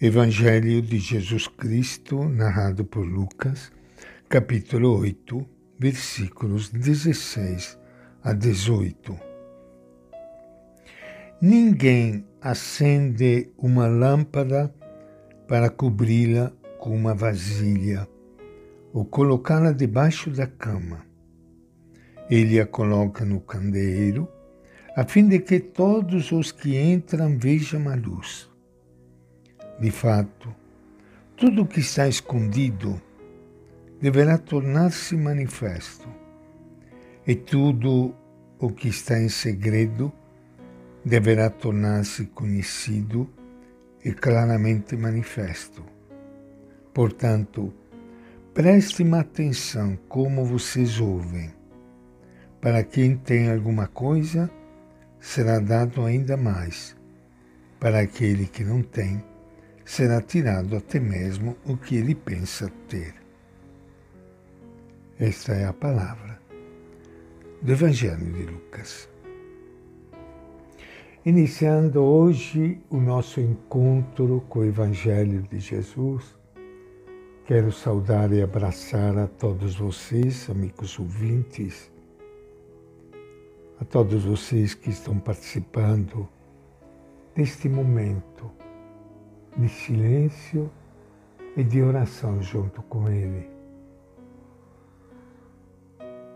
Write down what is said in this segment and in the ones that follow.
Evangelho de Jesus Cristo, narrado por Lucas, capítulo 8, versículos 16 a 18. Ninguém acende uma lâmpada para cobri-la com uma vasilha ou colocá-la debaixo da cama. Ele a coloca no candeeiro, a fim de que todos os que entram vejam a luz. De fato, tudo o que está escondido deverá tornar-se manifesto, e tudo o que está em segredo deverá tornar-se conhecido e claramente manifesto. Portanto, prestem atenção como vocês ouvem. Para quem tem alguma coisa, será dado ainda mais. Para aquele que não tem, será tirado até mesmo o que ele pensa ter. Esta é a palavra do Evangelho de Lucas. Iniciando hoje o nosso encontro com o Evangelho de Jesus, quero saudar e abraçar a todos vocês, amigos ouvintes, a todos vocês que estão participando deste momento de silêncio e de oração junto com Ele.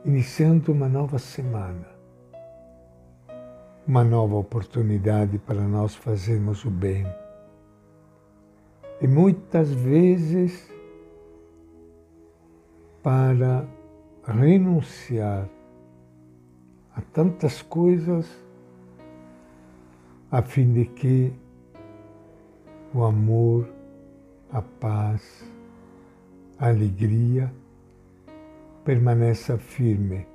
Iniciando uma nova semana, uma nova oportunidade para nós fazermos o bem. E muitas vezes para renunciar a tantas coisas a fim de que o amor, a paz, a alegria permaneça firme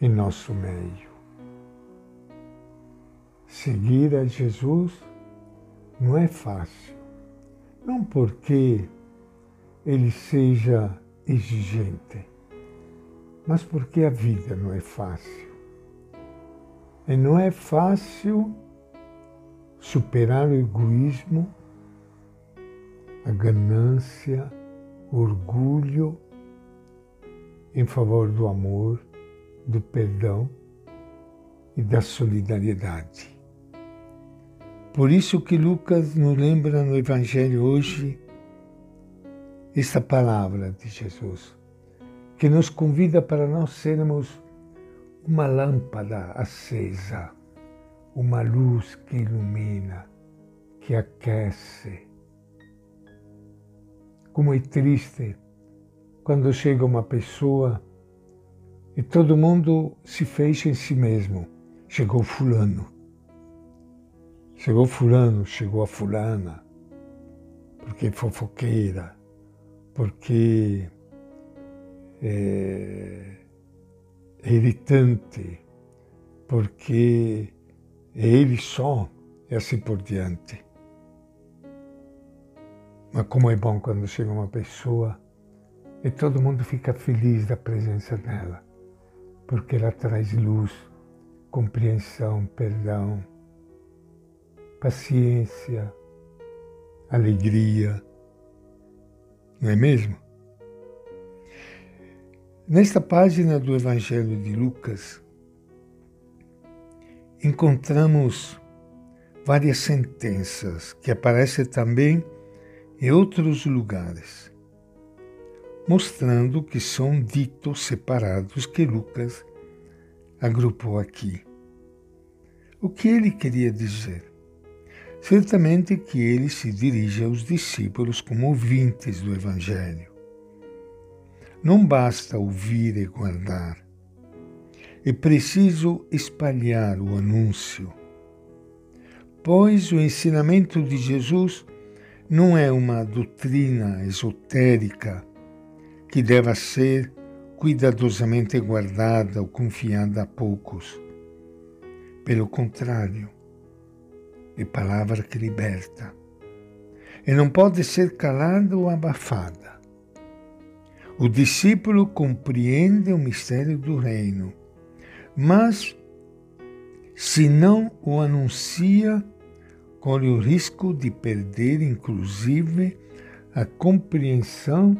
em nosso meio. Seguir a Jesus não é fácil, não porque ele seja exigente, mas porque a vida não é fácil. E não é fácil superar o egoísmo, a ganância, o orgulho em favor do amor, do perdão e da solidariedade. Por isso que Lucas nos lembra no Evangelho hoje esta palavra de Jesus, que nos convida para nós sermos uma lâmpada acesa uma luz que ilumina, que aquece. Como é triste quando chega uma pessoa e todo mundo se fecha em si mesmo. Chegou Fulano. Chegou Fulano, chegou a Fulana, porque é fofoqueira, porque é, é irritante, porque ele só e assim por diante. Mas como é bom quando chega uma pessoa e todo mundo fica feliz da presença dela, porque ela traz luz, compreensão, perdão, paciência, alegria. Não é mesmo? Nesta página do Evangelho de Lucas, encontramos várias sentenças que aparecem também em outros lugares, mostrando que são ditos separados que Lucas agrupou aqui. O que ele queria dizer? Certamente que ele se dirige aos discípulos como ouvintes do Evangelho. Não basta ouvir e guardar, é preciso espalhar o anúncio, pois o ensinamento de Jesus não é uma doutrina esotérica que deva ser cuidadosamente guardada ou confiada a poucos. Pelo contrário, é palavra que liberta e não pode ser calada ou abafada. O discípulo compreende o mistério do reino mas se não o anuncia corre o risco de perder, inclusive, a compreensão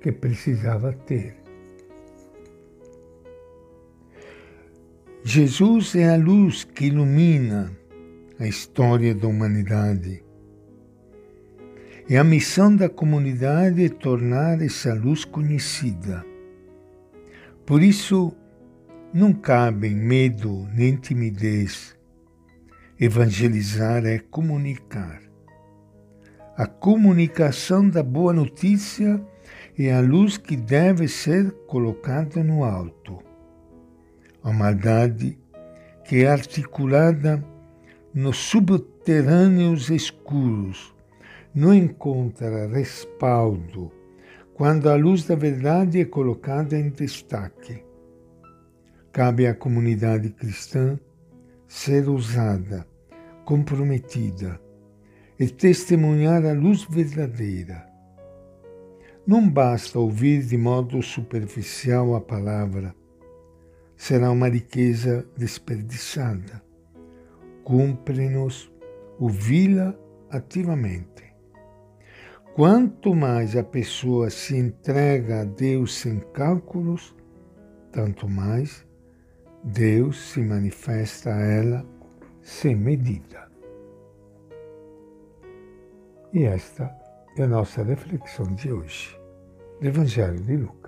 que precisava ter. Jesus é a luz que ilumina a história da humanidade. E a missão da comunidade é tornar essa luz conhecida. Por isso, não cabem medo nem timidez. Evangelizar é comunicar. A comunicação da boa notícia é a luz que deve ser colocada no alto. A maldade que é articulada nos subterrâneos escuros não encontra respaldo quando a luz da verdade é colocada em destaque. Cabe à comunidade cristã ser ousada, comprometida, e testemunhar a luz verdadeira. Não basta ouvir de modo superficial a palavra, será uma riqueza desperdiçada. Cumpre-nos ouvi-la ativamente. Quanto mais a pessoa se entrega a Deus sem cálculos, tanto mais Deus se manifesta a ela sem medida. E esta é a nossa reflexão de hoje, do Evangelho de Lucas.